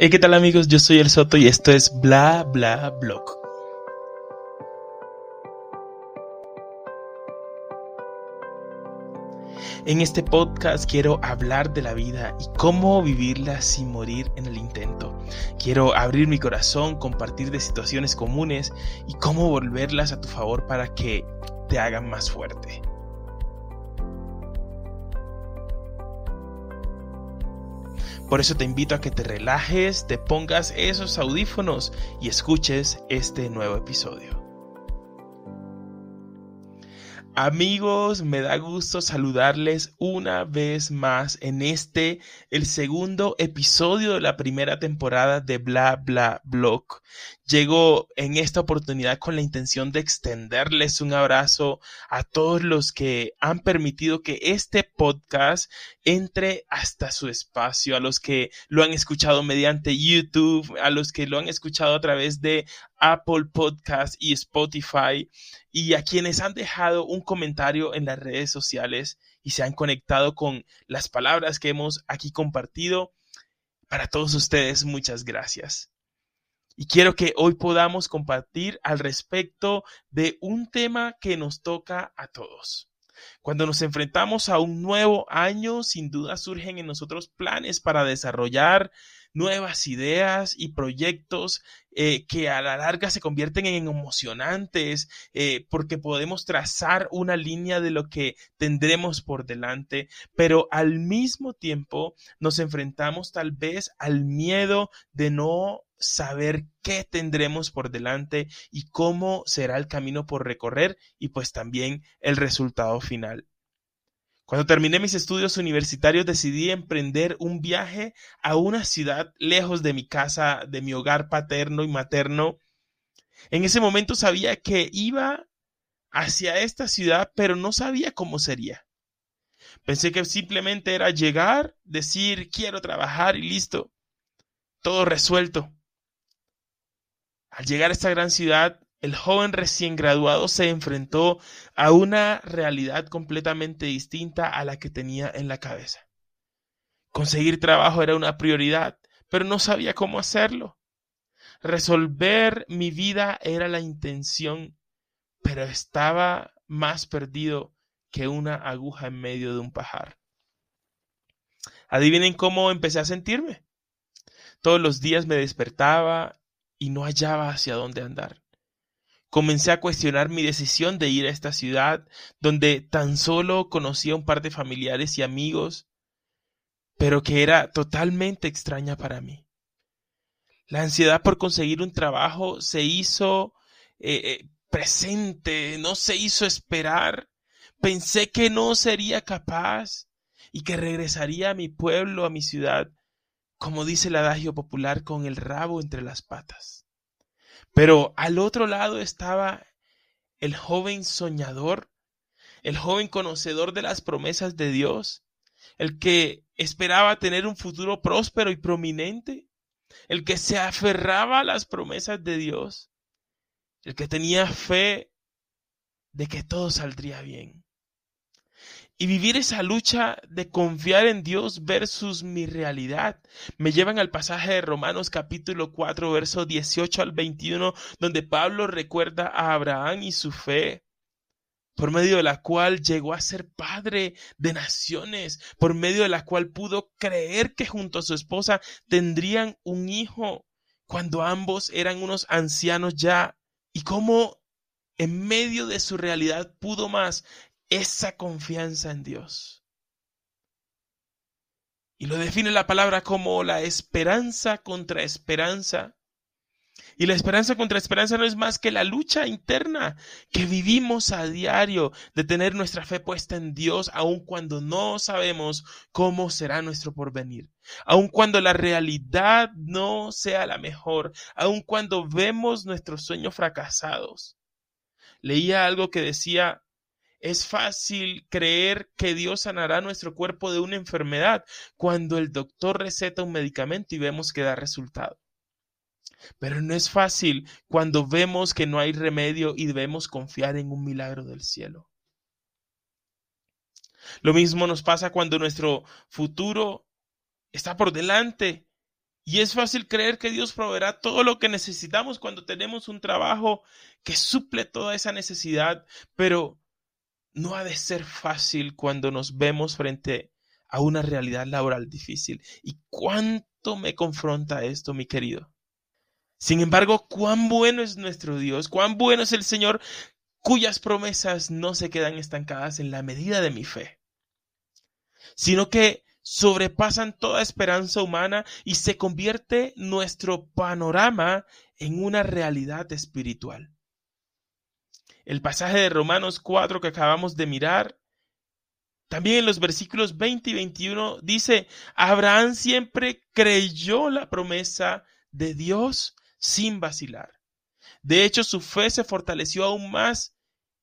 Hey, ¿qué tal amigos? Yo soy El Soto y esto es Bla Bla Blog. En este podcast quiero hablar de la vida y cómo vivirla sin morir en el intento. Quiero abrir mi corazón, compartir de situaciones comunes y cómo volverlas a tu favor para que te hagan más fuerte. Por eso te invito a que te relajes, te pongas esos audífonos y escuches este nuevo episodio. Amigos, me da gusto saludarles una vez más en este, el segundo episodio de la primera temporada de Bla Bla Blog. Llego en esta oportunidad con la intención de extenderles un abrazo a todos los que han permitido que este podcast entre hasta su espacio, a los que lo han escuchado mediante YouTube, a los que lo han escuchado a través de Apple Podcast y Spotify y a quienes han dejado un comentario en las redes sociales y se han conectado con las palabras que hemos aquí compartido. Para todos ustedes, muchas gracias. Y quiero que hoy podamos compartir al respecto de un tema que nos toca a todos. Cuando nos enfrentamos a un nuevo año, sin duda surgen en nosotros planes para desarrollar nuevas ideas y proyectos eh, que a la larga se convierten en emocionantes eh, porque podemos trazar una línea de lo que tendremos por delante, pero al mismo tiempo nos enfrentamos tal vez al miedo de no saber qué tendremos por delante y cómo será el camino por recorrer y pues también el resultado final. Cuando terminé mis estudios universitarios decidí emprender un viaje a una ciudad lejos de mi casa, de mi hogar paterno y materno. En ese momento sabía que iba hacia esta ciudad, pero no sabía cómo sería. Pensé que simplemente era llegar, decir quiero trabajar y listo. Todo resuelto. Al llegar a esta gran ciudad, el joven recién graduado se enfrentó a una realidad completamente distinta a la que tenía en la cabeza. Conseguir trabajo era una prioridad, pero no sabía cómo hacerlo. Resolver mi vida era la intención, pero estaba más perdido que una aguja en medio de un pajar. Adivinen cómo empecé a sentirme. Todos los días me despertaba y no hallaba hacia dónde andar. Comencé a cuestionar mi decisión de ir a esta ciudad, donde tan solo conocía un par de familiares y amigos, pero que era totalmente extraña para mí. La ansiedad por conseguir un trabajo se hizo eh, eh, presente, no se hizo esperar. Pensé que no sería capaz y que regresaría a mi pueblo, a mi ciudad, como dice el adagio popular, con el rabo entre las patas. Pero al otro lado estaba el joven soñador, el joven conocedor de las promesas de Dios, el que esperaba tener un futuro próspero y prominente, el que se aferraba a las promesas de Dios, el que tenía fe de que todo saldría bien y vivir esa lucha de confiar en Dios versus mi realidad. Me llevan al pasaje de Romanos capítulo 4, verso 18 al 21, donde Pablo recuerda a Abraham y su fe por medio de la cual llegó a ser padre de naciones, por medio de la cual pudo creer que junto a su esposa tendrían un hijo cuando ambos eran unos ancianos ya, y cómo en medio de su realidad pudo más esa confianza en Dios. Y lo define la palabra como la esperanza contra esperanza. Y la esperanza contra esperanza no es más que la lucha interna que vivimos a diario de tener nuestra fe puesta en Dios, aun cuando no sabemos cómo será nuestro porvenir, aun cuando la realidad no sea la mejor, aun cuando vemos nuestros sueños fracasados. Leía algo que decía, es fácil creer que Dios sanará nuestro cuerpo de una enfermedad cuando el doctor receta un medicamento y vemos que da resultado. Pero no es fácil cuando vemos que no hay remedio y debemos confiar en un milagro del cielo. Lo mismo nos pasa cuando nuestro futuro está por delante Y es fácil creer que Dios proveerá todo lo que necesitamos cuando tenemos un trabajo que suple toda esa necesidad, pero no ha de ser fácil cuando nos vemos frente a una realidad laboral difícil. ¿Y cuánto me confronta esto, mi querido? Sin embargo, cuán bueno es nuestro Dios, cuán bueno es el Señor cuyas promesas no se quedan estancadas en la medida de mi fe, sino que sobrepasan toda esperanza humana y se convierte nuestro panorama en una realidad espiritual. El pasaje de Romanos 4 que acabamos de mirar, también en los versículos 20 y 21 dice, Abraham siempre creyó la promesa de Dios sin vacilar. De hecho, su fe se fortaleció aún más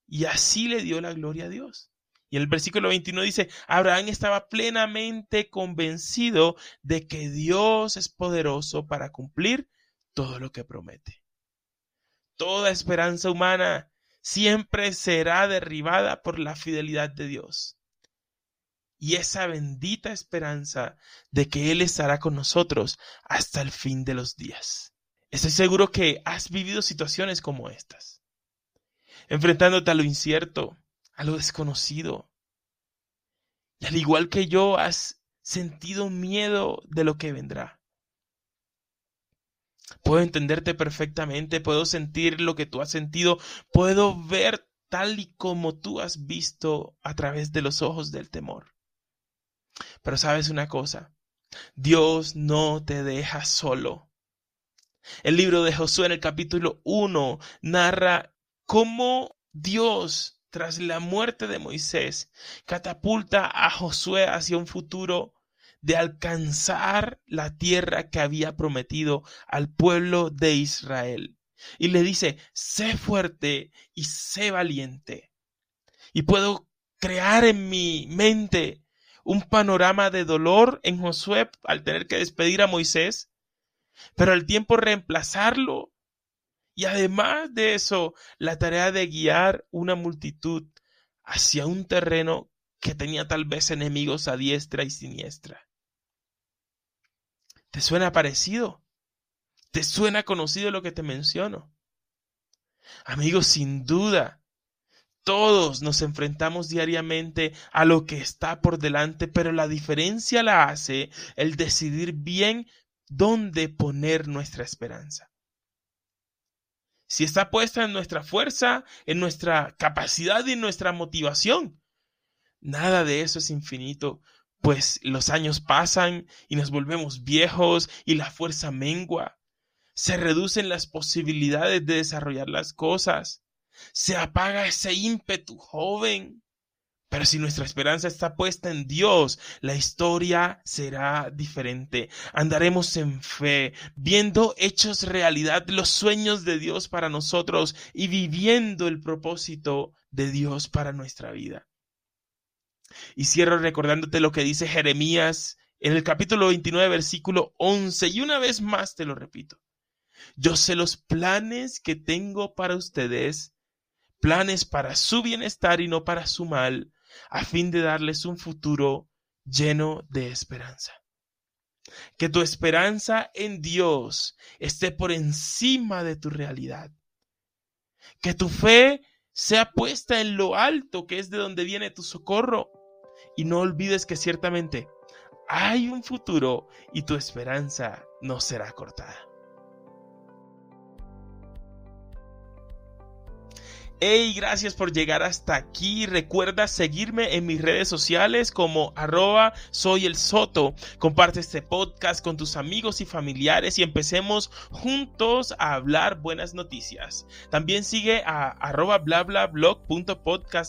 y así le dio la gloria a Dios. Y el versículo 21 dice, Abraham estaba plenamente convencido de que Dios es poderoso para cumplir todo lo que promete. Toda esperanza humana siempre será derribada por la fidelidad de Dios. Y esa bendita esperanza de que Él estará con nosotros hasta el fin de los días. Estoy seguro que has vivido situaciones como estas, enfrentándote a lo incierto, a lo desconocido. Y al igual que yo, has sentido miedo de lo que vendrá. Puedo entenderte perfectamente, puedo sentir lo que tú has sentido, puedo ver tal y como tú has visto a través de los ojos del temor. Pero sabes una cosa, Dios no te deja solo. El libro de Josué en el capítulo 1 narra cómo Dios, tras la muerte de Moisés, catapulta a Josué hacia un futuro de alcanzar la tierra que había prometido al pueblo de Israel. Y le dice, sé fuerte y sé valiente. Y puedo crear en mi mente un panorama de dolor en Josué al tener que despedir a Moisés, pero al tiempo reemplazarlo. Y además de eso, la tarea de guiar una multitud hacia un terreno que tenía tal vez enemigos a diestra y siniestra. ¿Te suena parecido? ¿Te suena conocido lo que te menciono? Amigos, sin duda, todos nos enfrentamos diariamente a lo que está por delante, pero la diferencia la hace el decidir bien dónde poner nuestra esperanza. Si está puesta en nuestra fuerza, en nuestra capacidad y en nuestra motivación, nada de eso es infinito, pues los años pasan y nos volvemos viejos y la fuerza mengua. Se reducen las posibilidades de desarrollar las cosas. Se apaga ese ímpetu joven. Pero si nuestra esperanza está puesta en Dios, la historia será diferente. Andaremos en fe, viendo hechos realidad, los sueños de Dios para nosotros y viviendo el propósito de Dios para nuestra vida. Y cierro recordándote lo que dice Jeremías en el capítulo 29, versículo 11, y una vez más te lo repito. Yo sé los planes que tengo para ustedes, planes para su bienestar y no para su mal, a fin de darles un futuro lleno de esperanza. Que tu esperanza en Dios esté por encima de tu realidad. Que tu fe sea puesta en lo alto, que es de donde viene tu socorro. Y no olvides que ciertamente hay un futuro y tu esperanza no será cortada. Hey, gracias por llegar hasta aquí. Recuerda seguirme en mis redes sociales como arroba soy el soto. Comparte este podcast con tus amigos y familiares y empecemos juntos a hablar buenas noticias. También sigue a arroba bla bla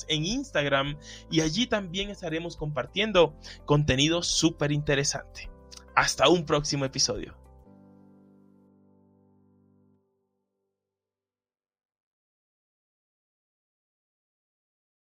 en Instagram y allí también estaremos compartiendo contenido súper interesante. Hasta un próximo episodio.